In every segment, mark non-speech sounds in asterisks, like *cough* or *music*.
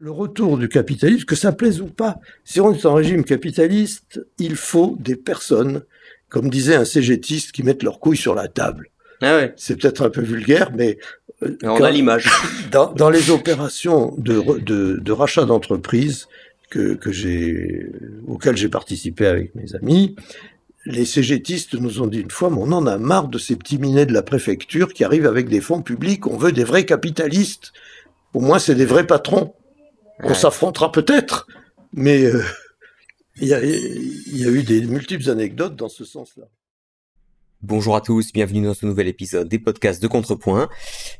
le retour du capitalisme, que ça plaise ou pas. Si on est en régime capitaliste, il faut des personnes, comme disait un cégétiste, qui mettent leurs couilles sur la table. Ah ouais. C'est peut-être un peu vulgaire, mais euh, on a l'image. *laughs* Dans, dans, les opérations de, de, de rachat d'entreprises que, que j'ai, auxquelles j'ai participé avec mes amis, les cégétistes nous ont dit une fois, mais on en a marre de ces petits minets de la préfecture qui arrivent avec des fonds publics, on veut des vrais capitalistes. Au moins, c'est des vrais patrons. On s'affrontera peut-être, mais euh, il y, a, y, a, eu des multiples anecdotes dans ce sens-là. Bonjour à tous, bienvenue dans ce nouvel épisode des podcasts de Contrepoint.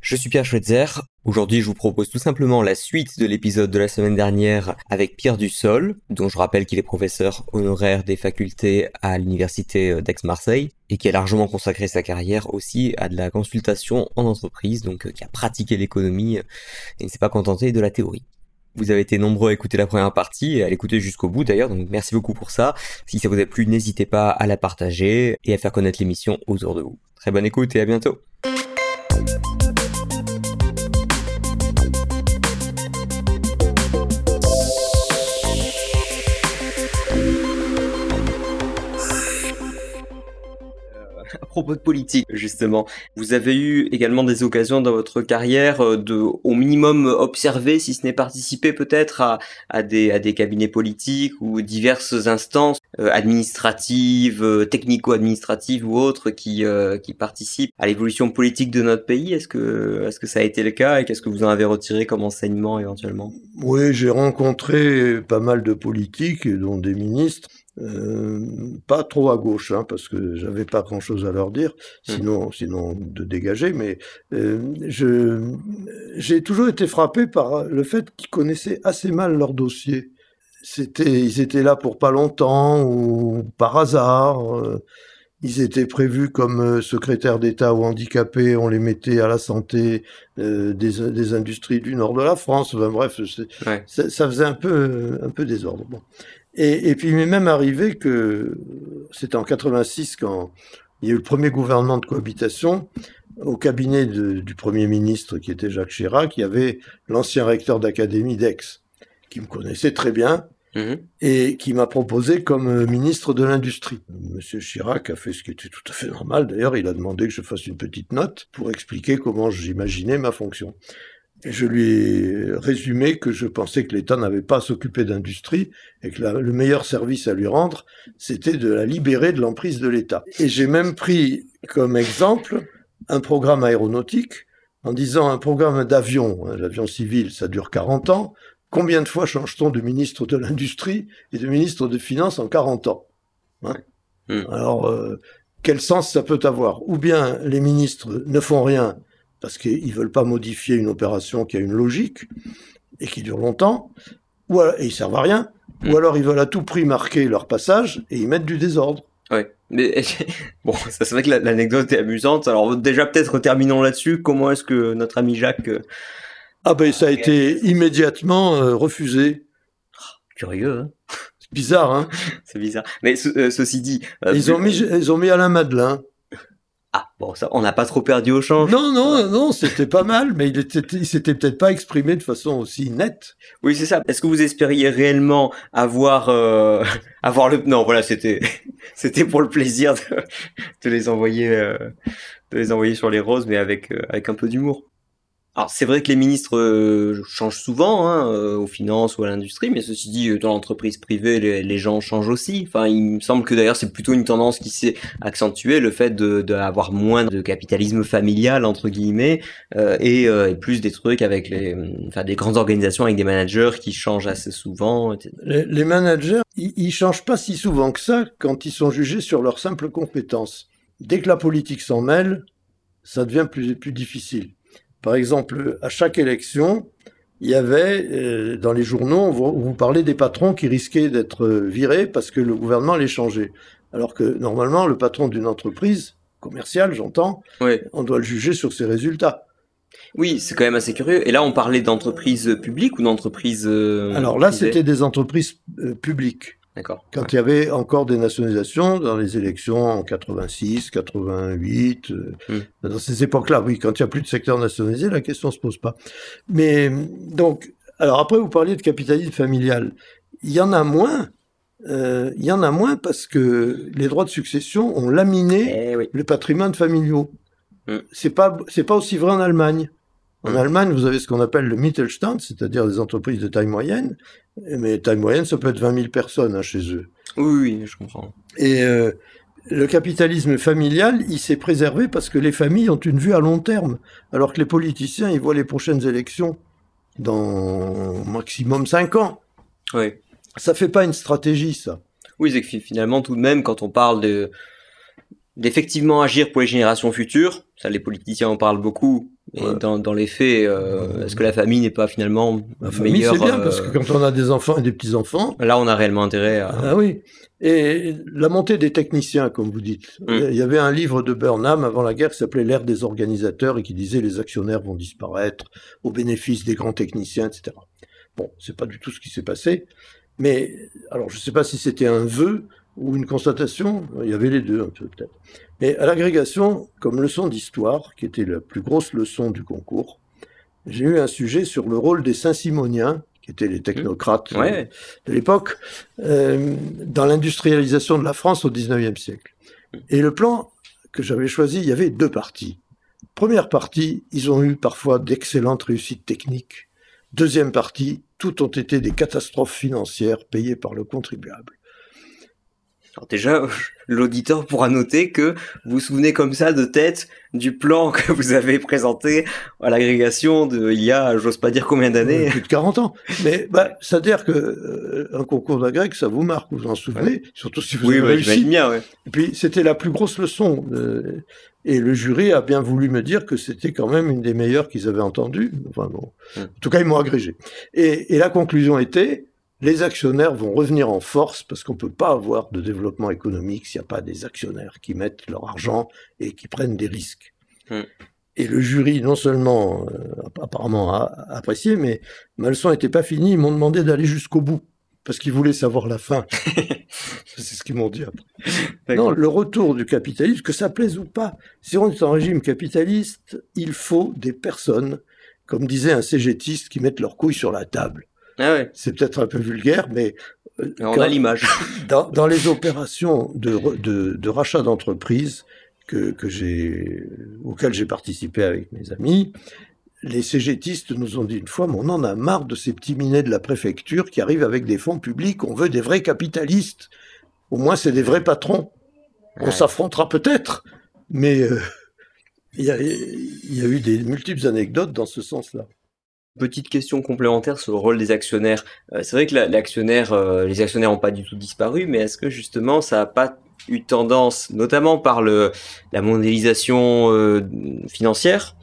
Je suis Pierre Schweitzer. Aujourd'hui, je vous propose tout simplement la suite de l'épisode de la semaine dernière avec Pierre Dussol, dont je rappelle qu'il est professeur honoraire des facultés à l'université d'Aix-Marseille et qui a largement consacré sa carrière aussi à de la consultation en entreprise, donc euh, qui a pratiqué l'économie et ne s'est pas contenté de la théorie. Vous avez été nombreux à écouter la première partie et à l'écouter jusqu'au bout d'ailleurs, donc merci beaucoup pour ça. Si ça vous a plu, n'hésitez pas à la partager et à faire connaître l'émission autour de vous. Très bonne écoute et à bientôt. Propos de politique, justement. Vous avez eu également des occasions dans votre carrière euh, de, au minimum, observer, si ce n'est participer peut-être à, à, des, à des cabinets politiques ou diverses instances euh, administratives, euh, technico-administratives ou autres qui, qui participent à l'évolution politique de notre pays. Est-ce que, est-ce que ça a été le cas et qu'est-ce que vous en avez retiré comme enseignement éventuellement? Oui, j'ai rencontré pas mal de politiques, dont des ministres. Euh, pas trop à gauche, hein, parce que j'avais pas grand-chose à leur dire, mmh. sinon, sinon de dégager. Mais euh, je, j'ai toujours été frappé par le fait qu'ils connaissaient assez mal leur dossier. C'était, ils étaient là pour pas longtemps ou par hasard. Euh, ils étaient prévus comme secrétaires d'État ou handicapés, on les mettait à la santé euh, des, des, industries du nord de la France. Enfin, bref, ouais. ça, ça, faisait un peu, un peu désordre. Bon. Et, et, puis il m'est même arrivé que c'était en 86 quand il y a eu le premier gouvernement de cohabitation. Au cabinet de, du Premier ministre, qui était Jacques Chirac, il y avait l'ancien recteur d'académie d'Aix, qui me connaissait très bien, Mmh. et qui m'a proposé comme euh, ministre de l'Industrie. Monsieur Chirac a fait ce qui était tout à fait normal. D'ailleurs, il a demandé que je fasse une petite note pour expliquer comment j'imaginais ma fonction. Je lui ai résumé que je pensais que l'État n'avait pas à s'occuper d'industrie et que la, le meilleur service à lui rendre, c'était de la libérer de l'emprise de l'État. Et j'ai même pris comme exemple un programme aéronautique en disant un programme d'avion, hein, l'avion civil, ça dure 40 ans, Combien de fois change-t-on de ministre de l'Industrie et de ministre des Finances en 40 ans hein? Mmh. Alors, euh, quel sens ça peut avoir? Ou bien les ministres ne font rien parce qu'ils ne veulent pas modifier une opération qui a une logique et qui dure longtemps, ou alors, et ils servent à rien, mmh. ou alors ils veulent à tout prix marquer leur passage et ils mettent du désordre. Ouais. Mais *laughs* bon, ça c'est vrai que l'anecdote est amusante. Alors déjà peut-être terminons là-dessus. Comment est-ce que notre ami Jacques euh, ah ben ça a été immédiatement euh, refusé. Curieux, hein C'est bizarre, hein *laughs* C'est bizarre. Mais euh, ceci dit... Euh, ils, ont mis, ils ont mis Alain Madelin. Ah, bon, ça, on n'a pas trop perdu au change. Non, non, non, c'était pas mal, mais il, était, il s'était peut-être pas exprimé de façon aussi nette. Oui, c'est ça. Est-ce que vous espériez réellement avoir, euh, *laughs* avoir le... Non, voilà, c'était, *laughs* c'était pour le plaisir de, de les envoyer, euh, de les envoyer sur les roses, mais avec, euh, avec un peu d'humour. Alors c'est vrai que les ministres euh, changent souvent hein, euh, aux finances ou à l'industrie, mais ceci dit, euh, dans l'entreprise privée, les, gens changent aussi. Enfin, il me semble que d'ailleurs c'est plutôt une tendance qui s'est accentuée, le fait d'avoir de, moins de capitalisme familial entre guillemets euh, et, et, plus des trucs avec les, enfin des grandes organisations avec des managers qui changent assez souvent. Les, les, managers, ils, ils changent pas si souvent que ça quand ils sont jugés sur leurs simples compétences. Dès que la politique s'en mêle, ça devient plus, plus difficile. Par exemple, à chaque élection, il y avait euh, dans les journaux, on vous parlait des patrons qui risquaient d'être virés parce que le gouvernement allait changer. Alors que normalement, le patron d'une entreprise commerciale, j'entends, oui. on doit le juger sur ses résultats. Oui, c'est quand même assez curieux. Et là, on parlait d'entreprises publiques ou d'entreprises. Euh, Alors là, c'était des entreprises euh, publiques. D'accord. Quand ouais. il y avait encore des nationalisations dans les élections en 86, 88, euh, mm. dans ces époques-là, oui, quand il n'y a plus de secteur nationalisé, la question ne se pose pas. Mais donc, Alors après, vous parliez de capitalisme familial. Il y en a moins. euh, il y en a moins parce que les droits de succession ont laminé Eh oui. le patrimoine familiaux. Mm. C'est pas c'est pas aussi vrai en Allemagne. En. Allemagne, vous avez ce qu'on appelle le Mittelstand, c'est-à-dire des entreprises de taille moyenne. Mais taille moyenne, ça peut être 20 000 personnes hein, chez eux. Oui, oui, je comprends. Et euh, le capitalisme familial, il s'est préservé parce que les familles ont une vue à long terme, alors que les politiciens, ils voient les prochaines élections dans maximum 5 ans. Oui. Ça fait pas une stratégie, ça. Oui, c'est que fi- finalement, tout de même, quand on parle de d'effectivement agir pour les générations futures, ça, les politiciens en parlent beaucoup. Et Ouais. dans, dans les faits, euh, est-ce que la famille n'est pas finalement La famille, meilleure c'est bien, euh, parce que quand on a des enfants et des petits-enfants, Là, on a réellement intérêt à. Ah oui. Et la montée des techniciens, comme vous dites. Mm. Il y avait un livre de Burnham avant la guerre qui s'appelait L'ère des organisateurs et qui disait les actionnaires vont disparaître au bénéfice des grands techniciens, etc. Bon, c'est pas du tout ce qui s'est passé. Mais, alors, je ne sais pas si c'était un vœu ou une constatation. Il y avait les deux, un peu, peut-être. Mais à l'agrégation, comme leçon d'histoire, qui était la plus grosse leçon du concours, j'ai eu un sujet sur le rôle des Saint-Simoniens, qui étaient les technocrates Ouais, ouais. de l'époque, euh, dans l'industrialisation de la France au XIXe siècle. Et le plan que j'avais choisi, il y avait deux parties. Première partie, ils ont eu parfois d'excellentes réussites techniques. Deuxième partie, tout ont été des catastrophes financières payées par le contribuable. Alors déjà, *laughs* l'auditeur pourra noter que vous vous souvenez comme ça de tête du plan *laughs* que vous avez présenté à l'agrégation de il y a, j'ose pas dire combien d'années. Plus de 40 ans. Mais bah, ça veut dire que euh, un concours d'agrég, ça vous marque, vous vous en souvenez, surtout si vous Oui, avez réussi. j'imagine bien, ouais. Et puis, c'était la plus grosse leçon. euh, et le jury a bien voulu me dire que c'était quand même une des meilleures qu'ils avaient entendues. Enfin, bon. Mm. En tout cas, ils m'ont agrégé. Et, et la conclusion était, les actionnaires vont revenir en force parce qu'on ne peut pas avoir de développement économique s'il n'y a pas des actionnaires qui mettent leur argent et qui prennent des risques. Mm. Et le jury, non seulement euh, apparemment a a apprécié, mais ma leçon n'était pas finie. Ils m'ont demandé d'aller jusqu'au bout parce qu'ils voulaient savoir la fin. *laughs* C'est ce qu'ils m'ont dit après. Non, le retour du capitalisme, que ça plaise ou pas, si on est en régime capitaliste, il faut des personnes, comme disait un cégétiste, qui mettent leurs couilles sur la table. Ah ouais. C'est peut-être un peu vulgaire, mais euh, on quand- a l'image. *laughs* dans, dans les opérations de, re- de, de rachat d'entreprise que, que j'ai, auxquelles j'ai participé avec mes amis, les cégétistes nous ont dit une fois, mais on en a marre de ces petits minets de la préfecture qui arrivent avec des fonds publics, on veut des vrais capitalistes. Au moins, c'est des vrais patrons. On Ouais. s'affrontera peut-être, mais euh, il y, a, il y a eu des multiples anecdotes dans ce sens-là. Petite question complémentaire sur le rôle des actionnaires. Euh, c'est vrai que la- l'actionnaire, euh, les actionnaires n'ont pas du tout disparu, mais est-ce que justement ça n'a pas eu tendance, notamment par le, la mondialisation euh, financière,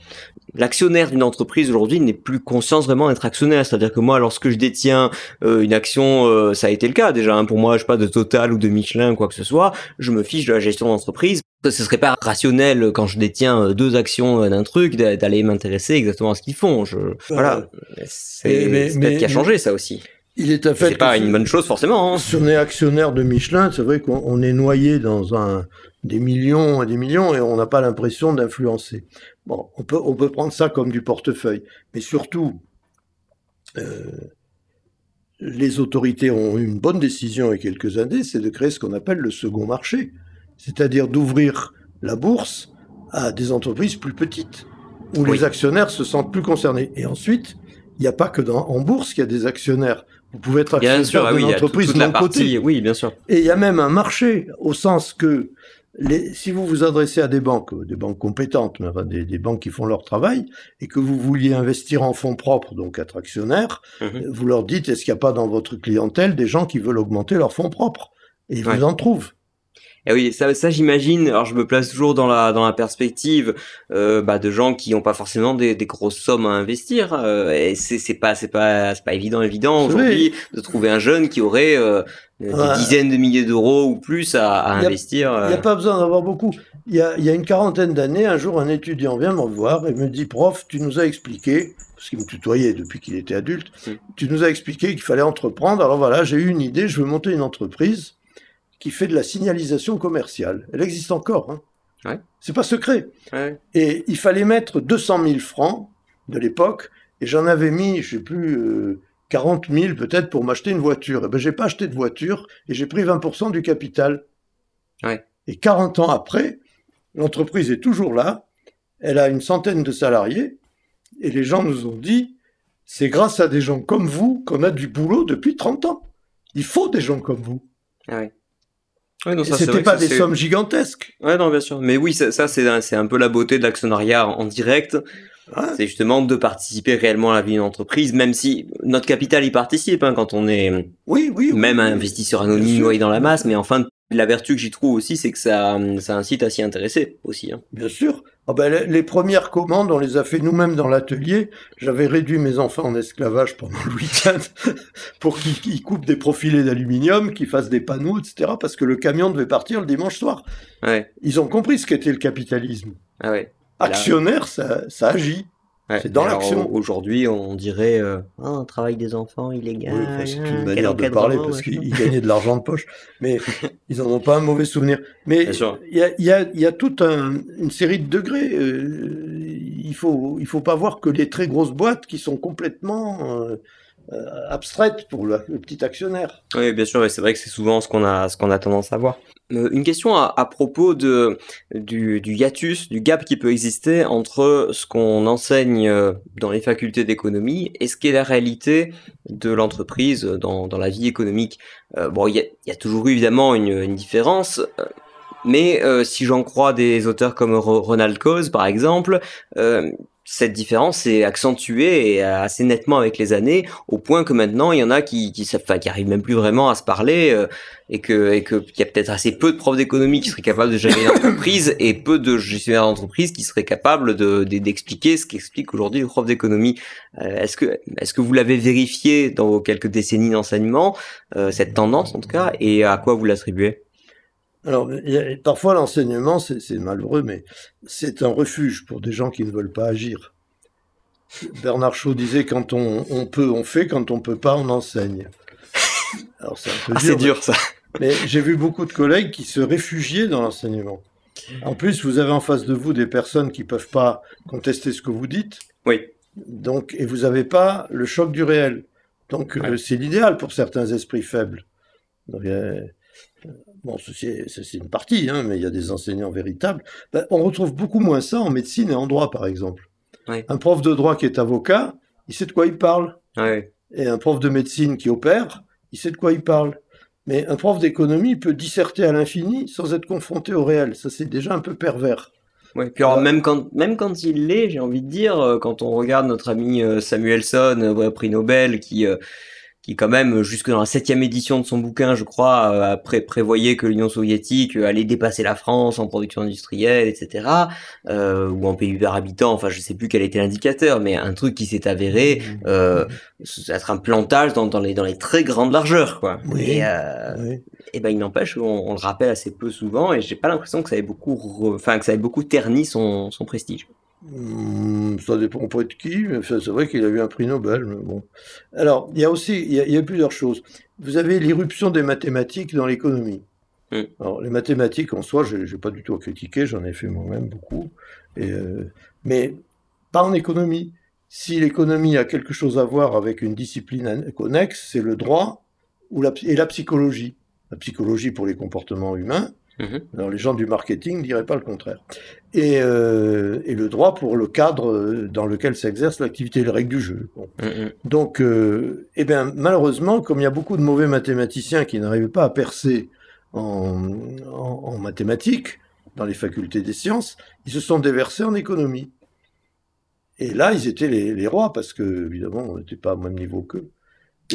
l'actionnaire d'une entreprise aujourd'hui n'est plus conscient vraiment d'être actionnaire. C'est-à-dire que moi, lorsque je détiens une action, ça a été le cas déjà. hein, pour moi, je sais pas de Total ou de Michelin ou quoi que ce soit, je me fiche de la gestion d'entreprise. Ce serait pas rationnel euh, quand je détiens euh, deux actions euh, d'un truc d'a- d'aller m'intéresser exactement à ce qu'ils font. Je, voilà, c'est peut-être qui a changé ça aussi. Il est fait C'est pas une bonne chose forcément. hein. Si on est actionnaire de Michelin, c'est vrai qu'on on est noyé dans un, des millions et des millions et on n'a pas l'impression d'influencer. Bon, on peut, on peut prendre ça comme du portefeuille. Mais surtout, euh, les autorités ont eu une bonne décision il y a quelques années, c'est de créer ce qu'on appelle le second marché. C'est-à-dire d'ouvrir la bourse à des entreprises plus petites, où Oui. les actionnaires se sentent plus concernés. Et ensuite, il n'y a pas que dans, en bourse qu'il y a des actionnaires. Vous pouvez être actionnaire ah oui, d'une tout- entreprise non cotée. Oui, bien sûr. Et il y a même un marché, au sens que les, si vous vous adressez à des banques, des banques compétentes, mais enfin des, des banques qui font leur travail, et que vous vouliez investir en fonds propres, donc être actionnaire, Mhm. vous leur dites, est-ce qu'il n'y a pas dans votre clientèle des gens qui veulent augmenter leurs fonds propres? Et ils Ouais. vous en trouvent. Et oui, ça, ça j'imagine. Alors je me place toujours dans la dans la perspective euh, bah, de gens qui n'ont pas forcément des, des grosses sommes à investir. euh, et c'est c'est pas c'est pas c'est pas évident évident aujourd'hui de trouver un jeune qui aurait euh, des Ouais. dizaines de milliers d'euros ou plus à, à Il y a- investir. Il euh. n'y a pas besoin d'avoir beaucoup. Il y, a, il y a une quarantaine d'années, un jour, un étudiant vient me revoir et me dit, prof, tu nous as expliqué, parce qu'il me tutoyait depuis qu'il était adulte, Mm. tu nous as expliqué qu'il fallait entreprendre. Alors voilà, j'ai eu une idée, je veux monter une entreprise qui fait de la signalisation commerciale. Elle existe encore. Hein. Ouais. C'est pas secret. Ouais. Et il fallait mettre 200 000 francs de l'époque, et j'en avais mis, je sais plus, euh, 40 000 peut-être pour m'acheter une voiture. Et ben, j'ai pas acheté de voiture et j'ai pris 20% du capital. Et 40 ans après, l'entreprise est toujours là. Elle a une centaine de salariés et les gens nous ont dit, c'est grâce à des gens comme vous qu'on a du boulot depuis 30 ans. Il faut des gens comme vous. Ah c'était pas des sommes gigantesques. Ouais, non, bien sûr. Mais oui, ça, ça c'est un, peu la beauté de l'actionnariat en direct. C'est justement de participer réellement à la vie d'une entreprise, même si notre capital y participe hein, quand on est oui, oui, même un investisseur anonyme ou dans la masse. Mais enfin, la vertu que j'y trouve aussi, c'est que ça, ça incite à s'y intéresser aussi. Hein. Bien sûr. Ah ben, les premières commandes, on les a fait nous-mêmes dans l'atelier. J'avais réduit mes enfants en esclavage pendant le week-end *laughs* pour qu'ils coupent des profilés d'aluminium, qu'ils fassent des panneaux, etc. Parce que le camion devait partir le dimanche soir. Ouais. Ils ont compris ce qu'était le capitalisme. Ah ouais. Actionnaire, ça, ça agit. C'est dans l'action. Aujourd'hui, on dirait euh, ah, un travail des enfants illégal. Oui, c'est une manière de parler parce qu'ils gagnaient de l'argent de poche, mais *laughs* ils n'en ont pas un mauvais souvenir. Mais il y a, y, a, y a, toute une série de degrés. Euh, il faut il faut pas voir que les très grosses boîtes qui sont complètement euh, abstraite pour le, petit actionnaire. Oui, bien sûr, et c'est vrai que c'est souvent ce qu'on a, a tendance à voir. Euh, une question à, propos du, du, hiatus, du gap qui peut exister entre ce qu'on enseigne euh, dans les facultés d'économie et ce qui est la réalité de l'entreprise dans, dans, la vie économique. bon, il y a, toujours eu évidemment une, une différence. Mais si j'en crois des auteurs comme Ronald Coase, par exemple, cette différence est accentuée et assez nettement avec les années, au point que maintenant il y en a qui qui, enfin, qui arrivent même plus vraiment à se parler euh, et que et que qu'il y a peut-être assez peu de profs d'économie qui seraient capables de gérer une entreprise et peu de gestionnaires d'entreprise qui seraient capables de d'expliquer ce qu'explique aujourd'hui le prof d'économie. Euh, est-ce que est-ce que vous l'avez vérifié dans vos quelques décennies d'enseignement euh, cette tendance en tout cas et à quoi vous l'attribuez? Alors, parfois l'enseignement, c'est malheureux, mais c'est un refuge pour des gens qui ne veulent pas agir. Bernard Shaw disait quand on, peut, on fait, quand on peut pas, on enseigne. Alors c'est un peu ah, dur, ça. Mais j'ai vu beaucoup de collègues qui se réfugiaient dans l'enseignement. En plus, vous avez en face de vous des personnes qui peuvent pas contester ce que vous dites. Oui. Donc, et vous n'avez pas le choc du réel. Donc, euh, c'est l'idéal pour certains esprits faibles. Donc, euh, bon, c'est une partie, hein, mais il y a des enseignants véritables. Ben, on retrouve beaucoup moins ça en médecine et en droit, par exemple. Un prof de droit qui est avocat, il sait de quoi il parle. Et un prof de médecine qui opère, il sait de quoi il parle. Mais un prof d'économie peut disserter à l'infini sans être confronté au réel. Ça, c'est déjà un peu pervers. Ouais, puis alors, même quand même quand il l'est, j'ai envie de dire, euh, quand on regarde notre ami euh, Samuelson, euh, prix Nobel, qui qui quand même jusque dans la septième édition de son bouquin, je crois, euh, prévoyait que l'Union soviétique euh, allait dépasser la France en production industrielle, etc. Euh, ou en PIB par habitant, enfin je sais plus quel était l'indicateur, mais un truc qui s'est avéré mmh. euh, être un plantage dans, dans, les dans les très grandes largeurs, quoi. Oui. Et, euh, et ben il n'empêche, on, on, le rappelle assez peu souvent, et j'ai pas l'impression que ça ait beaucoup, enfin que ça ait beaucoup terni son, son prestige. Hmm, ça dépend pas de qui, mais c'est vrai qu'il a eu un prix Nobel. bon. Alors, il y a aussi il y a, plusieurs choses. Vous avez l'irruption des mathématiques dans l'économie. Alors, les mathématiques en soi, je n'ai pas du tout à critiquer, j'en ai fait moi-même beaucoup. Et, euh, mais pas en économie. Si l'économie a quelque chose à voir avec une discipline connexe, c'est le droit ou la, et la psychologie. La psychologie pour les comportements humains, Mhm. Alors les gens du marketing ne diraient pas le contraire. Et, euh, et, le droit pour le cadre dans lequel s'exerce l'activité, les règles du jeu. Mhm. Donc, euh, eh bien, malheureusement, comme il y a beaucoup de mauvais mathématiciens qui n'arrivaient pas à percer en, en, mathématiques, dans les facultés des sciences, ils se sont déversés en économie. Et là, ils étaient les, les rois, parce que, évidemment, on n'était pas au même niveau qu'eux.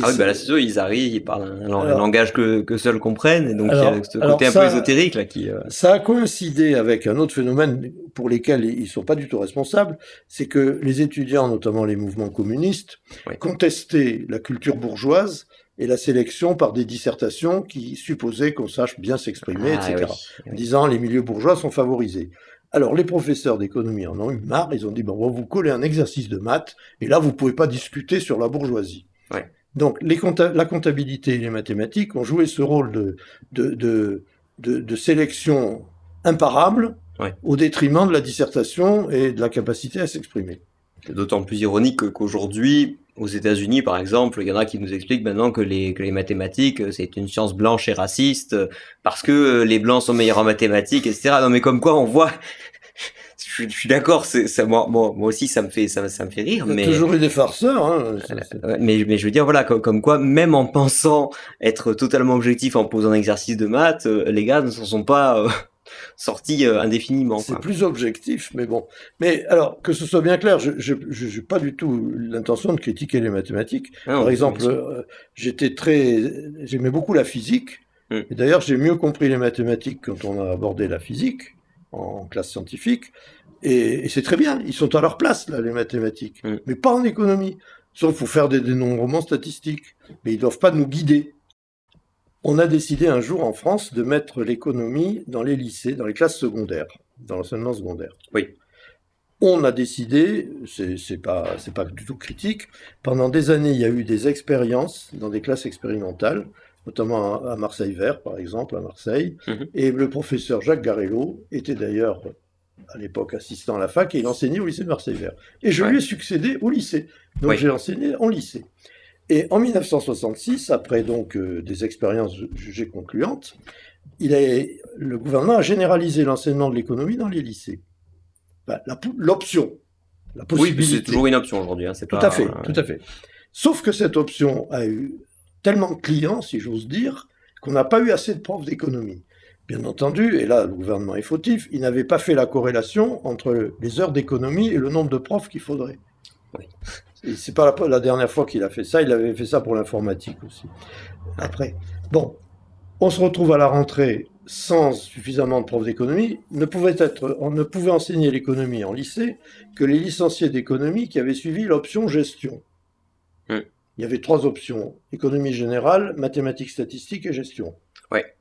Ah oui, bah là, c'est sûr, ils arrivent, ils parlent un, langage que, que seuls comprennent, et donc il y a ce côté un peu ésotérique là qui. Euh, ça a coïncidé avec un autre phénomène pour lesquels ils sont pas du tout responsables, c'est que les étudiants, notamment les mouvements communistes, contestaient la culture bourgeoise et la sélection par des dissertations qui supposaient qu'on sache bien s'exprimer, ah etc. En disant les milieux bourgeois sont favorisés. Alors les professeurs d'économie en ont eu marre, ils ont dit bon, on va vous coller un exercice de maths, et là vous pouvez pas discuter sur la bourgeoisie. Ouais. Donc les la comptabilité et les mathématiques ont joué ce rôle de, de, de, sélection imparable au détriment de la dissertation et de la capacité à s'exprimer. C'est d'autant plus ironique qu'aujourd'hui, aux États-Unis, par exemple, il y en a qui nous expliquent maintenant que les, que les mathématiques, c'est une science blanche et raciste, parce que les blancs sont meilleurs en mathématiques, etc. Non, mais comme quoi, on voit, je, suis d'accord, ça, moi, moi, moi, aussi, ça me fait, ça, ça me fait rire. Il y a mais toujours eu des farceurs. Hein, mais, mais je veux dire, voilà, comme, comme, quoi, même en pensant être totalement objectif en posant un exercice de maths, les gars ne s'en sont pas euh, *laughs* indéfiniment. C'est plus objectif, mais bon. Mais alors, que ce soit bien clair, je n'ai pas du tout l'intention de critiquer les mathématiques. Ah Par exemple, euh, j'étais très, j'aimais beaucoup la physique. Hmm. D'ailleurs, j'ai mieux compris les mathématiques quand on a abordé la physique en classe scientifique. Et, c'est très bien, ils sont à leur place, là, les mathématiques. Mais pas en économie. Sauf pour faire des dénombrements statistiques. Mais ils ne doivent pas nous guider. On a décidé un jour en France de mettre l'économie dans les lycées, dans les classes secondaires, dans l'enseignement secondaire. Oui. On a décidé, c'est pas, pas du tout critique, pendant des années, il y a eu des expériences dans des classes expérimentales, notamment à Marseille Vert, par exemple, à Marseille. Mhm. Et le professeur Jacques Garello était d'ailleurs à l'époque assistant à la fac et il enseignait au lycée de Marseille Vert. Et je lui ai succédé au lycée. Donc j'ai enseigné en lycée. Et en 1966, après donc euh, des expériences jugées concluantes, il le gouvernement a généralisé l'enseignement de l'économie dans les lycées. L'option, la possibilité. Oui, c'est toujours une option aujourd'hui. Hein, tout à fait, tout à fait. Sauf que cette option a eu tellement de clients, si j'ose dire, qu'on n'a pas eu assez de profs d'économie. Bien entendu, et là le gouvernement est fautif, il n'avait pas fait la corrélation entre les heures d'économie et le nombre de profs qu'il faudrait. Oui c'est pas la, dernière fois qu'il a fait ça, il avait fait ça pour l'informatique aussi. Après, bon, on se retrouve à la rentrée sans suffisamment de profs d'économie. Ne pouvait être, on ne pouvait enseigner l'économie en lycée que les licenciés d'économie qui avaient suivi l'option gestion. Hmm. Il y avait trois options économie générale, mathématiques statistiques et gestion. Ouais.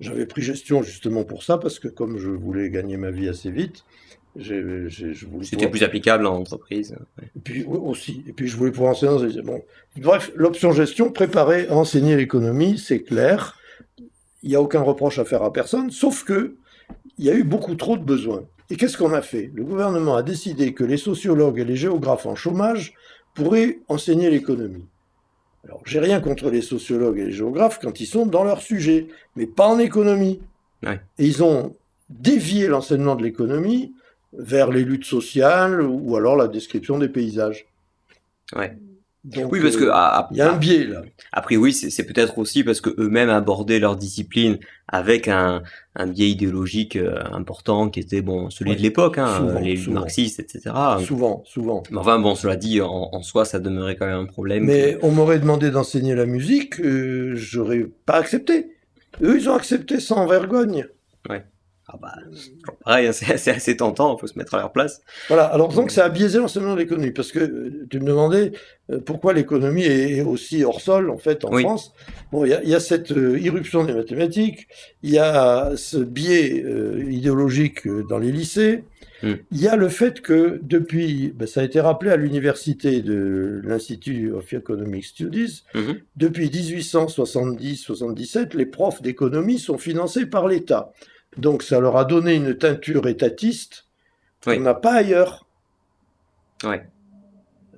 J'avais pris gestion justement pour ça, parce que comme je voulais gagner ma vie assez vite, c'était plus applicable en entreprise. Et puis aussi. Et puis je voulais pouvoir enseigner. Bon. Bref, l'option gestion, préparer à enseigner l'économie, c'est clair. Il n'y a aucun reproche à faire à personne, sauf que il y a eu beaucoup trop de besoins. Et qu'est-ce qu'on a fait? Le gouvernement a décidé que les sociologues et les géographes en chômage pourraient enseigner l'économie. Alors, j'ai rien contre les sociologues et les géographes quand ils sont dans leur sujet, mais pas en économie. Et ils ont dévié l'enseignement de l'économie vers les luttes sociales ou alors la description des paysages. Ouais. Oui, parce que euh, il y a un biais là. Après, oui, c'est peut-être aussi parce que eux-mêmes abordaient leur discipline avec un, un biais idéologique euh, important qui était bon celui de l'époque, hein, les marxistes, etc. Souvent, souvent. Mais enfin, bon, cela dit, en, soi, ça demeurait quand même un problème. Mais on m'aurait demandé d'enseigner la musique, euh, j'aurais pas accepté. Eux, ils ont accepté sans vergogne. Ouais. Ah bah, pareil, c'est assez, tentant, il faut se mettre à leur place. Voilà, alors donc ça a biaisé l'enseignement de l'économie, parce que euh, tu me demandais euh, pourquoi l'économie est aussi hors sol, en fait, en France. Bon, il y, a cette euh, irruption des mathématiques, il y a ce biais idéologique dans les lycées, hmm. il y a le fait que depuis, ben, ça a été rappelé à l'université de l'Institut of Economic Studies, hmm. depuis 1870-77, les profs d'économie sont financés par l'État. Donc ça leur a donné une teinture étatiste qu'on n'a pas ailleurs. Ouais.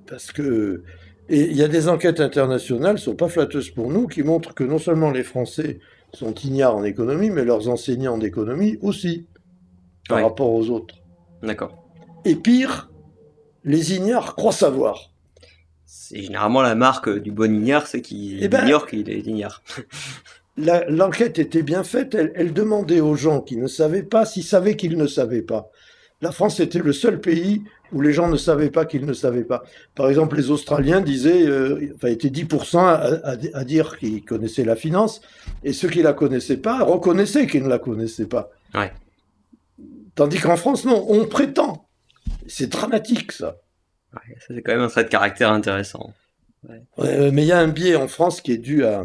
Parce que et il y a des enquêtes internationales, ne sont pas flatteuses pour nous, qui montrent que non seulement les Français sont ignares en économie, mais leurs enseignants d'économie aussi, par rapport aux autres. D'accord. Et pire, les ignares croient savoir. C'est généralement la marque du bon ignare, c'est qu'il eh ben, ignore qu'il est ignare. *laughs* l'enquête était bien faite. Elle, demandait aux gens qui ne savaient pas s'ils savaient qu'ils ne savaient pas. La France était le seul pays où les gens ne savaient pas qu'ils ne savaient pas. Par exemple, les Australiens disaient, euh, enfin, étaient 10% à, dire qu'ils connaissaient la finance, et ceux qui la connaissaient pas reconnaissaient qu'ils ne la connaissaient pas. Ouais. Tandis qu'en France, non, on prétend. C'est dramatique, ça. Ouais, ça c'est quand même un trait de caractère intéressant. Ouais. mais il y a un biais en France qui est dû à,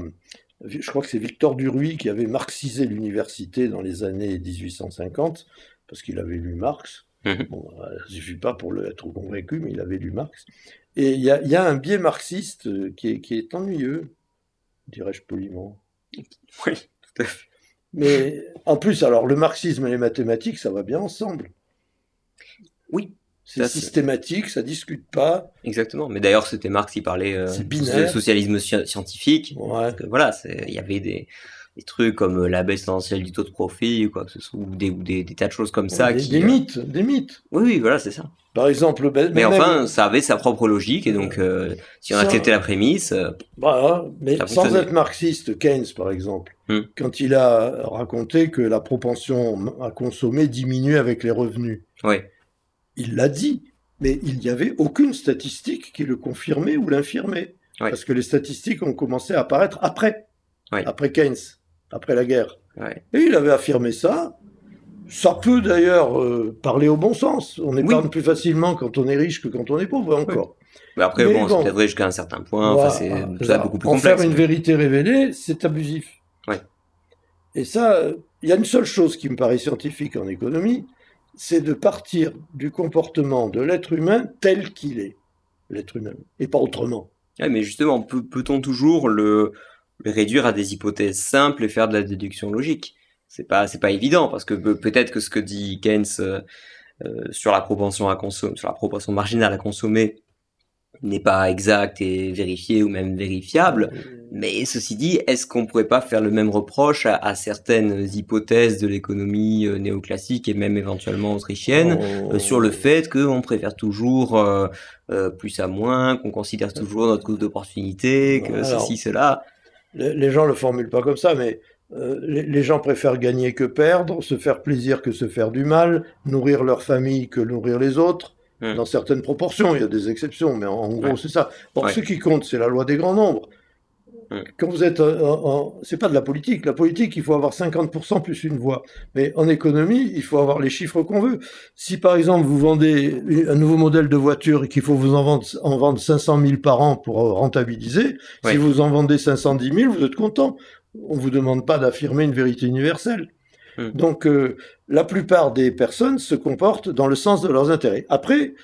je crois que c'est Victor Duruy qui avait marxisé l'université dans les années 1850, parce qu'il avait lu Marx. Mhm. Bon, ça ne suffit pas pour être convaincu, mais il avait lu Marx. Et il y a, un biais marxiste euh, qui est, qui est ennuyeux, dirais-je poliment. Oui, tout à fait. Mais en plus, alors le marxisme et les mathématiques, ça va bien ensemble. Oui, C'est systématique, ça discute pas. Exactement. Mais d'ailleurs, c'était Marx qui parlait euh, de socialisme sci- scientifique. Ouais. Que voilà, il y avait des, des trucs comme euh, la baisse tendancielle du taux de profit ou quoi que ce soit, ou des, ou des, des tas de choses comme ça. des, qui, des euh, mythes, des mythes. Oui, oui, voilà, c'est ça. Par exemple, ben- Mais même- enfin, ça avait sa propre logique, et donc, euh, si on Ça- acceptait la prémisse, euh, Voilà, mais Ça sans être marxiste, Keynes par exemple, Hmm. quand il a raconté que la propension à consommer diminue avec les revenus, ouais, il l'a dit, mais il n'y avait aucune statistique qui le confirmait ou l'infirmait. Ouais. Parce que les statistiques ont commencé à apparaître après, Ouais. après Keynes, après la guerre. ouais. Et il avait affirmé ça. Ça peut d'ailleurs euh, parler au bon sens. On épargne plus facilement quand on est riche que quand on est pauvre, encore. Mais après, Mais bon, bon. c'est vrai jusqu'à un certain point, Voilà, enfin, c'est tout ça voilà. beaucoup plus en complexe. faire une vérité révélée, c'est abusif. Et ça, euh, il y a une seule chose qui me paraît scientifique en économie, c'est de partir du comportement de l'être humain tel qu'il est, l'être humain, et pas autrement. Ouais, mais justement, peut, peut-on toujours le, réduire à des hypothèses simples et faire de la déduction logique? C'est pas, pas évident, parce que pe- peut-être que ce que dit Keynes euh, euh, sur la propension à consommer, sur la propension marginale à consommer n'est pas exact et vérifié ou même vérifiable. Mais ceci dit, est-ce qu'on pourrait pas faire le même reproche à, à certaines hypothèses de l'économie euh, néoclassique et même éventuellement autrichienne? Euh, sur le fait qu'on préfère toujours euh, euh, plus à moins, qu'on considère toujours notre coût d'opportunité, que Alors, ceci, cela? Les, gens le formulent pas comme ça, mais les, les gens préfèrent gagner que perdre, se faire plaisir que se faire du mal, nourrir leur famille que nourrir les autres, Dans certaines proportions. Il y a des exceptions, mais en, en gros, Ouais. c'est ça. Or, Ouais. ce qui compte, c'est la loi des grands nombres. Quand vous êtes en- c'est pas de la politique. La politique, il faut avoir 50% plus une voix. Mais en économie, il faut avoir les chiffres qu'on veut. Si par exemple vous vendez un nouveau modèle de voiture et qu'il faut vous en vendre, en vendre 500 000 par an pour euh, rentabiliser, Ouais. si vous en vendez 510 000, vous êtes content. On vous demande pas d'affirmer une vérité universelle. Hmm. Donc euh, la plupart des personnes se comportent dans le sens de leurs intérêts. Après,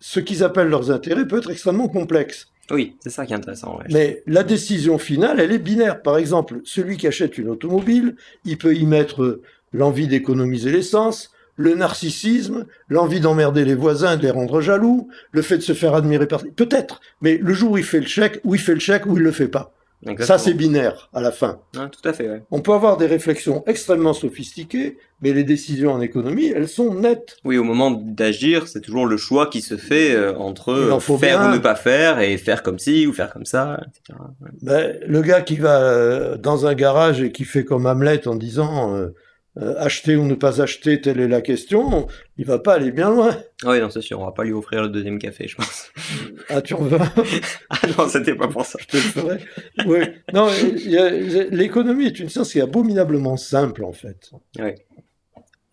ce qu'ils appellent leurs intérêts peut être extrêmement complexe. Oui, c'est ça qui est intéressant. ouais. Mais la décision finale, elle est binaire. Par exemple, celui qui achète une automobile, il peut y mettre euh, l'envie d'économiser l'essence, le narcissisme, l'envie d'emmerder les voisins de les rendre jaloux, le fait de se faire admirer par... Peut-être, mais le jour où il fait le chèque, où il fait le chèque, ou il le fait pas. Ça, c'est binaire, à la fin. Ouais, tout à fait, ouais. On peut avoir des réflexions extrêmement sophistiquées, mais les décisions en économie, elles sont nettes. Oui, au moment d'agir, c'est toujours le choix qui se fait euh, entre en faire bien. ou ne pas faire et faire comme ci ou faire comme ça, etc. Ouais. Ben, le gars qui va euh, dans un garage et qui fait comme Hamlet en disant euh, euh, acheter ou ne pas acheter, telle est la question, il va pas aller bien loin. Ah oui, non, c'est sûr, on va pas lui offrir le deuxième café, je pense. *laughs* Ah, tu en veux ah non, c'était pas pour ça. Je te le ferai. Oui. Non, il y a- l'économie est une science qui est abominablement simple, en fait. Ouais.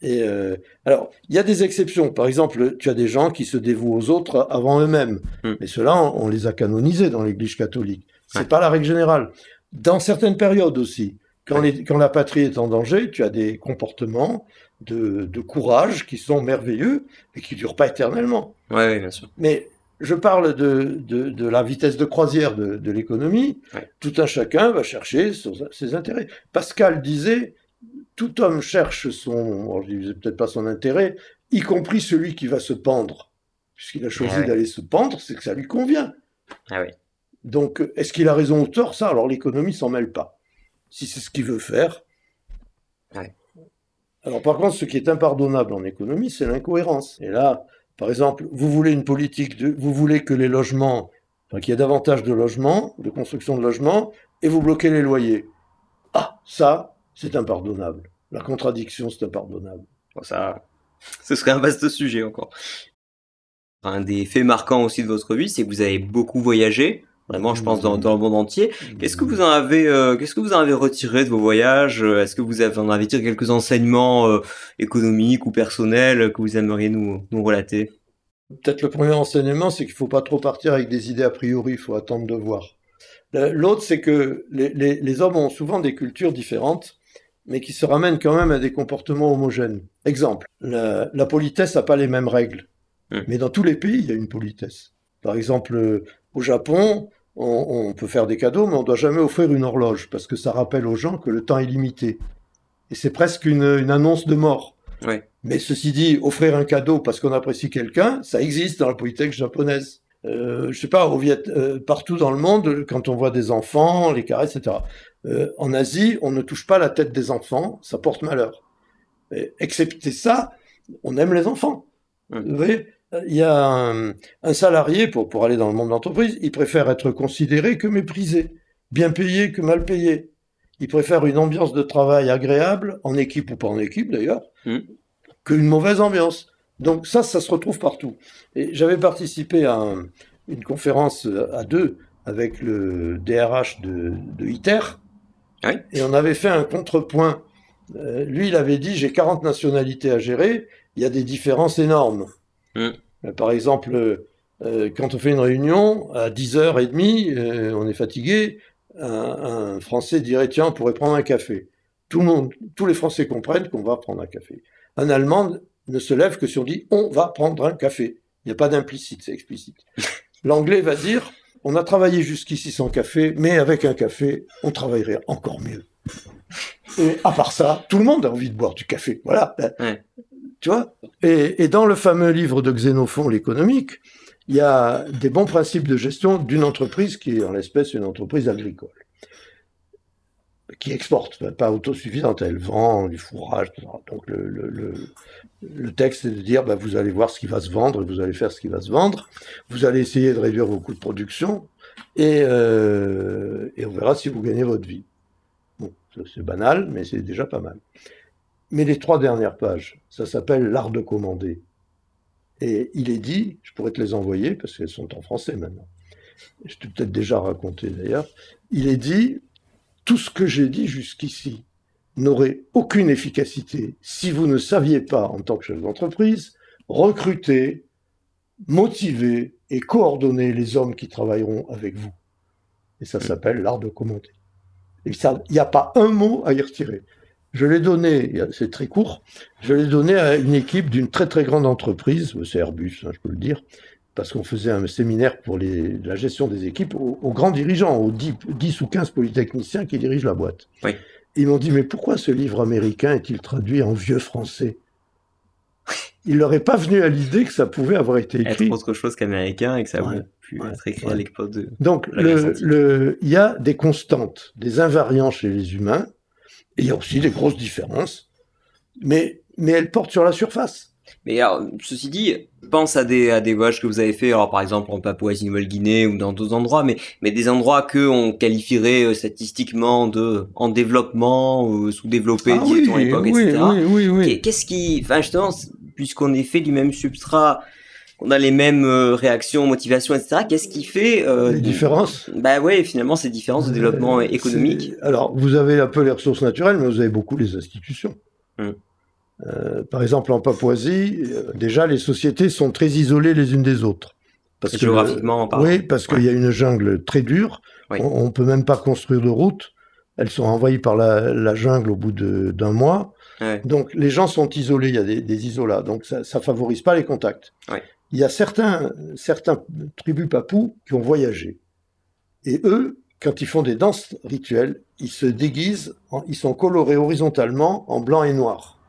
Et euh, alors, il y a des exceptions. Par exemple, tu as des gens qui se dévouent aux autres avant eux-mêmes. Hmm. Mais ceux-là, on, on les a canonisés dans l'Église catholique. C'est Ouais. pas la règle générale. Dans certaines périodes aussi, quand, les- quand la patrie est en danger, tu as des comportements de, de courage qui sont merveilleux et qui durent pas éternellement. Ouais, bien sûr. Mais je parle de, de, de la vitesse de croisière de, de l'économie. Ouais. Tout un chacun va chercher son- ses intérêts. Pascal disait, tout homme cherche son, bon, je disais peut-être pas son intérêt, y compris celui qui va se pendre. Puisqu'il a choisi ouais. d'aller se pendre, c'est que ça lui convient. Ah oui. Donc, est-ce qu'il a raison ou tort? Ça, alors l'économie s'en mêle pas. Si c'est ce qu'il veut faire. Ouais. Alors, par contre, ce qui est impardonnable en économie, c'est l'incohérence. Et là, par exemple, vous voulez une politique de, vous voulez que les logements, enfin, qu'il y ait davantage de logements, de construction de logements, et vous bloquez les loyers. Ah, ça, c'est impardonnable. La contradiction, c'est impardonnable. Bon, ça, *laughs* ce serait un vaste sujet encore. Un des faits marquants aussi de votre vie, c'est que vous avez beaucoup voyagé. Vraiment, je pense dans, dans le monde entier. Qu'est-ce que vous en avez, euh, qu'est-ce que vous en avez retiré de vos voyages? Est-ce que vous avez, en avez tiré quelques enseignements euh, économiques ou personnels que vous aimeriez nous, nous relater? Peut-être le premier enseignement, c'est qu'il faut pas trop partir avec des idées a priori, il faut attendre de voir. L'autre, c'est que les, les- les hommes ont souvent des cultures différentes, mais qui se ramènent quand même à des comportements homogènes. Exemple, la, la politesse n'a pas les mêmes règles, Hmm. mais dans tous les pays, il y a une politesse. Par exemple, au Japon, on, on peut faire des cadeaux, mais on doit jamais offrir une horloge, parce que ça rappelle aux gens que le temps est limité. Et c'est presque une, une annonce de mort. Mais ceci dit, offrir un cadeau parce qu'on apprécie quelqu'un, ça existe dans la politique japonaise. Euh, je sais pas, au Viet, euh, partout dans le monde, quand on voit des enfants, les caresses, etc. Euh, en Asie, on ne touche pas la tête des enfants, ça porte malheur. Et, excepté ça, on aime les enfants. Vous voyez, il y a un, un, salarié, pour, pour aller dans le monde de l'entreprise, il préfère être considéré que méprisé, bien payé que mal payé. Il préfère une ambiance de travail agréable, en équipe ou pas en équipe d'ailleurs, mm. qu'une mauvaise ambiance. Donc ça, ça se retrouve partout. Et j'avais participé à une conférence à deux avec le DRH de, de ITER, et on avait fait un contrepoint. Euh, lui, il avait dit, j'ai 40 nationalités à gérer, il y a des différences énormes. Mm. Euh, par exemple, euh, quand on fait une réunion, à 10h30, on est fatigué, un, un, Français dirait, tiens, on pourrait prendre un café. Tout le monde, tous les Français comprennent qu'on va prendre un café. Un Allemand ne se lève que si on dit on va prendre un café. Il n'y a pas d'implicite, c'est explicite. *laughs* L'anglais va dire on a travaillé jusqu'ici sans café, mais avec un café, on travaillerait encore mieux. Et à part ça, tout le monde a envie de boire du café. Voilà. Tu vois? Et, dans le fameux livre de Xénophon, l'économique, il y a des bons principes de gestion d'une entreprise qui est en l'espèce une entreprise agricole qui exporte, pas autosuffisante, elle vend du fourrage, Donc le, le, le, texte c'est de dire, bah, vous allez voir ce qui va se vendre, vous allez faire ce qui va se vendre, vous allez essayer de réduire vos coûts de production, et, euh, et on verra si vous gagnez votre vie. Bon, c'est banal, mais c'est déjà pas mal. Mais les trois dernières pages, ça s'appelle l'art de commander. Et il est dit, je pourrais te les envoyer, parce qu'elles sont en français maintenant, je t'ai peut-être déjà raconté d'ailleurs, il est dit, tout ce que j'ai dit jusqu'ici n'aurait aucune efficacité si vous ne saviez pas, en tant que chef d'entreprise, recruter, motiver et coordonner les hommes qui travailleront avec vous. Et ça s'appelle l'art de commenter. Et il n'y a pas un mot à y retirer. Je l'ai donné, c'est très court, je l'ai donné à une équipe d'une très très grande entreprise, c'est Airbus, hein, je peux le dire, parce qu'on faisait un séminaire pour les, la gestion des équipes aux, grands dirigeants, aux 10, ou 15 polytechniciens qui dirigent la boîte. Ils m'ont dit, mais pourquoi ce livre américain est-il traduit en vieux français? Il leur est pas venu à l'idée que ça pouvait avoir été écrit. Être autre chose qu'américain et que ça aurait pu être écrit à l'époque de. Donc, le, il y a des constantes, des invariants chez les humains, et il y a aussi des grosses différences, mais, mais elles portent sur la surface. Mais alors, ceci dit, pense à des, à des voyages que vous avez fait, alors par exemple en Papouasie-Nouvelle-Guinée ou dans d'autres endroits, mais, mais des endroits que on qualifierait euh, statistiquement de en développement, ou sous-développé, ah, oui, à l'époque, oui, etc. Oui, oui, Qu'est-ce qui, enfin justement, puisqu'on est fait du même substrat, qu'on a les mêmes euh, réactions, motivations, etc. Qu'est-ce qui fait euh, les différences Bah ouais, finalement ces différences de développement économique. Alors vous avez un peu les ressources naturelles, mais vous avez beaucoup les institutions. Hum. Euh, par exemple, en Papouasie, euh, déjà, les sociétés sont très isolées les unes des autres. Parce que, géographiquement. Oui, parce qu'il y a une jungle très dure. On, ne peut même pas construire de route. Elles sont envahies par la, jungle au bout d'un mois. Donc, les gens sont isolés. Il y a des, isolats. Donc, ça, ne favorise pas les contacts. Il y a certains, certains tribus papous qui ont voyagé. Et eux, quand ils font des danses rituelles, ils se déguisent, ils sont colorés horizontalement en blanc et noir.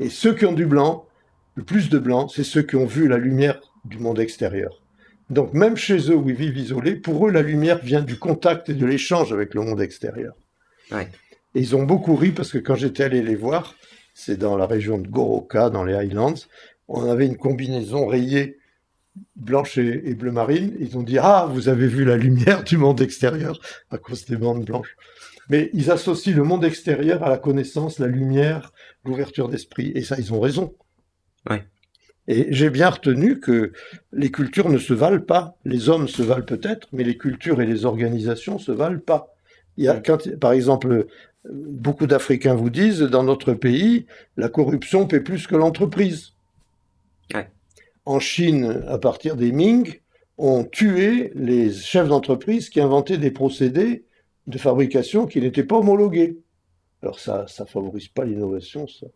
Et ceux qui ont du blanc, le plus de blanc, c'est ceux qui ont vu la lumière du monde extérieur. Donc même chez eux où ils vivent isolés, pour eux, la lumière vient du contact et de l'échange avec le monde extérieur. Et ils ont beaucoup ri parce que quand j'étais allé les voir, c'est dans la région de Goroka, dans les Highlands, on avait une combinaison rayée blanche et, bleu marine. Ils ont dit Ah, vous avez vu la lumière du monde extérieur à cause des bandes blanches. Mais ils associent le monde extérieur à la connaissance, la lumière, l'ouverture d'esprit. Et ça, ils ont raison. Et j'ai bien retenu que les cultures ne se valent pas. Les hommes se valent peut-être, mais les cultures et les organisations se valent pas. Il y a, par exemple, beaucoup d'Africains vous disent, dans notre pays, la corruption paie plus que l'entreprise. En Chine, à partir des Ming, ont tué les chefs d'entreprise qui inventaient des procédés de fabrication qui n'étaient pas homologués. Alors ça, ça favorise pas l'innovation, ça.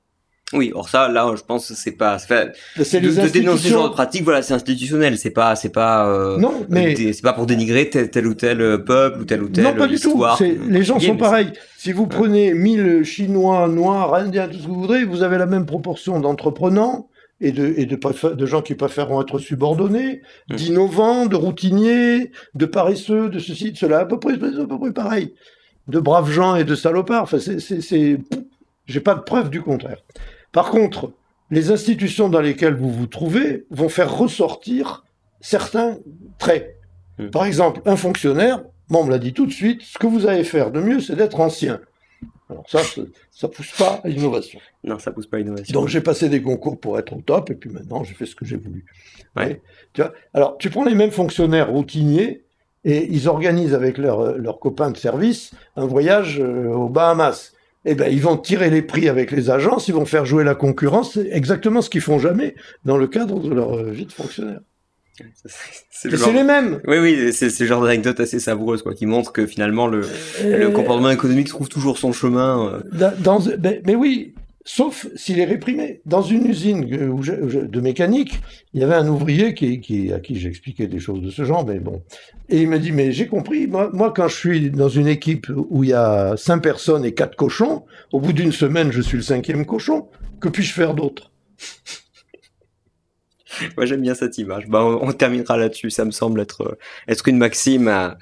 Oui, or ça, là, je pense que c'est pas. C'est de, de dénoncer ce genre de pratique, voilà, c'est institutionnel. C'est pas, c'est pas. Euh, non, mais c'est pas pour dénigrer tel, ou tel euh, peuple ou tel ou tel Non, pas du tout. Les gens sont pareils. Si vous prenez 1000 Chinois, Noirs, Indiens, tout ce que vous voudrez, vous avez la même proportion d'entreprenants et de, et de, de gens qui préfèrent être subordonnés, mmh. d'innovants, de routiniers, de paresseux, de ceci, de cela, à peu près, à peu près pareil. De braves gens et de salopards. Enfin, c'est. J'ai pas de preuve du contraire. Par contre, les institutions dans lesquelles vous vous trouvez vont faire ressortir certains traits. Hmm. Par exemple, un fonctionnaire, bon, on me l'a dit tout de suite, ce que vous allez faire de mieux, c'est d'être ancien. Alors ça, ça pousse pas à l'innovation. Non, ça pousse pas à l'innovation. Donc j'ai passé des concours pour être au top, et puis maintenant j'ai fait ce que j'ai voulu. tu vois Alors tu prends les mêmes fonctionnaires routiniers, et ils organisent avec leurs copains de service un voyage euh, aux Bahamas eh ben, ils vont tirer les prix avec les agences, ils vont faire jouer la concurrence, c'est exactement ce qu'ils font jamais dans le cadre de leur euh, vie de fonctionnaire. C'est les mêmes. Oui, oui, c'est ce genre d'anecdote assez savoureuse, quoi, qui montre que finalement le, le euh, comportement économique trouve toujours son chemin. Euh. Dans, mais oui, sauf s'il est réprimé. Dans une usine de mécanique, il y avait un ouvrier qui, à qui j'expliquais des choses de ce genre, mais bon. Et il me dit, mais j'ai compris, moi, quand je suis dans une équipe où il y a cinq personnes et quatre cochons, au bout d'une semaine, je suis le cinquième cochon. Que puis-je faire d'autre? *laughs* Moi, j'aime bien cette image. Bah, on, terminera là-dessus. Ça me semble être, être une maxime à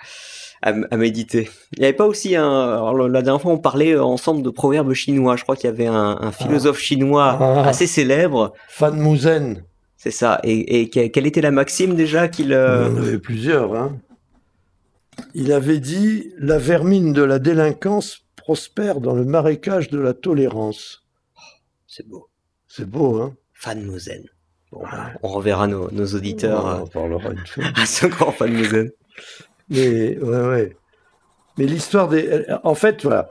à, méditer. Il n'y avait pas aussi un. Alors, la dernière fois, on parlait ensemble de proverbes chinois. Je crois qu'il y avait un, un philosophe chinois ah. assez célèbre. Fan Muzhen. C'est ça. Et, et, quelle était la maxime déjà qu'il. Euh, Il y en avait plusieurs. Hein. Il avait dit La vermine de la délinquance prospère dans le marécage de la tolérance. c'est beau. C'est beau, hein Fan Muzhen. Bon, on reverra nos, nos auditeurs. On en parlera une fois. *laughs* à ce grand Fan Muzhen. Mais, ouais, ouais. Mais l'histoire des. En fait, voilà.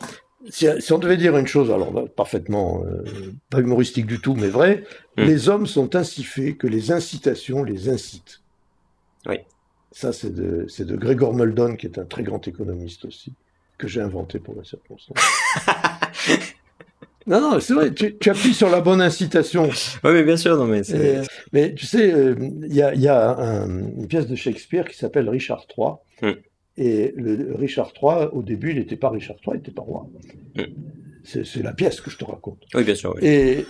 Si, on devait dire une chose, alors bah, parfaitement, euh, pas humoristique du tout, mais vrai, hmm. les hommes sont ainsi faits que les incitations les incitent. Oui. Ça, c'est de, c'est de Gregor Muldoon, qui est un très grand économiste aussi, que j'ai inventé pour la circonstance. *laughs* non, non, c'est vrai, tu, appuies sur la bonne incitation. Oui, mais bien sûr, non, mais c'est... mais tu sais, euh, il y a, y a une pièce de Shakespeare qui s'appelle Richard III, Hmm. Et le, Richard III, au début, il n'était pas Richard III, il n'était pas roi. Hmm. C'est la pièce que je te raconte. Oui, bien sûr. Et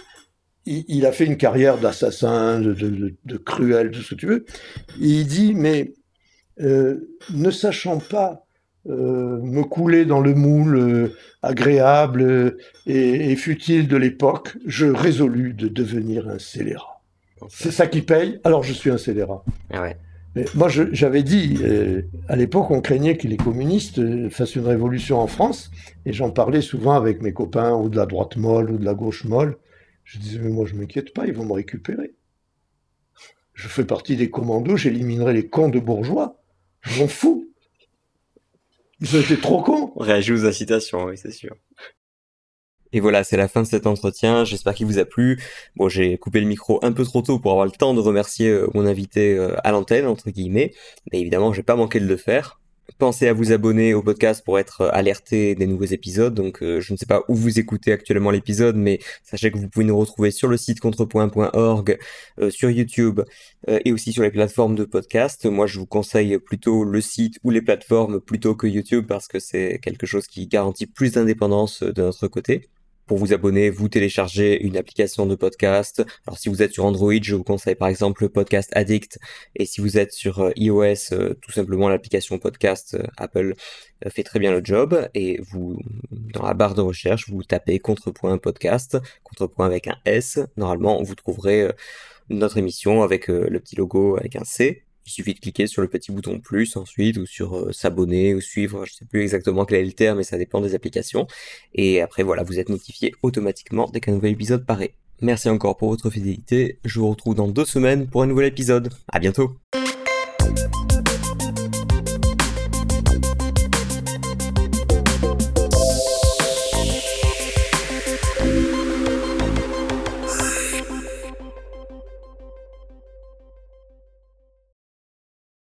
il, a fait une carrière d'assassin, de, cruel, tout ce que tu veux. il dit, mais euh, ne sachant pas euh, me couler dans le moule euh, agréable et, futile de l'époque, je résolus de devenir un scélérat. C'est ça qui paye, alors je suis un scélérat. Ah ouais moi, j'avais dit, euh, à l'époque, on craignait que les communistes euh, fassent une révolution en France, et j'en parlais souvent avec mes copains, ou de la droite molle, ou de la gauche molle. Je disais, mais moi, je m'inquiète pas, ils vont me récupérer. Je fais partie des commandos, j'éliminerai les cons de bourgeois. Je m'en fous. Ils ont été trop cons. On réagit aux incitations, oui, c'est sûr. Et voilà, c'est la fin de cet entretien. J'espère qu'il vous a plu. Bon, j'ai coupé le micro un peu trop tôt pour avoir le temps de remercier euh, mon invité euh, à l'antenne, entre guillemets. Mais évidemment, j'ai pas manqué de le faire. Pensez à vous abonner au podcast pour être euh, alerté des nouveaux épisodes. Donc, je ne sais pas où vous écoutez actuellement l'épisode, mais sachez que vous pouvez nous retrouver sur le site contrepoint.org, sur YouTube et aussi sur les plateformes de podcast. Moi, je vous conseille plutôt le site ou les plateformes plutôt que YouTube parce que c'est quelque chose qui garantit plus d'indépendance de notre côté. Pour vous abonner, vous téléchargez une application de podcast. Alors si vous êtes sur Android, je vous conseille par exemple le Podcast Addict. Et si vous êtes sur euh, iOS, euh, tout simplement l'application Podcast euh, Apple fait très bien le job. Et vous, dans la barre de recherche, vous tapez Contrepoint Podcast, Contrepoint avec un S. Normalement, vous trouverez notre émission avec le petit logo avec un C. Il suffit de cliquer sur le petit bouton plus ensuite ou sur euh, s'abonner ou suivre, je sais plus exactement quel est le terme mais ça dépend des applications. Et après voilà, vous êtes notifié automatiquement dès qu'un nouvel épisode paraît. Merci encore pour votre fidélité, je vous retrouve dans deux semaines pour un nouvel épisode. À bientôt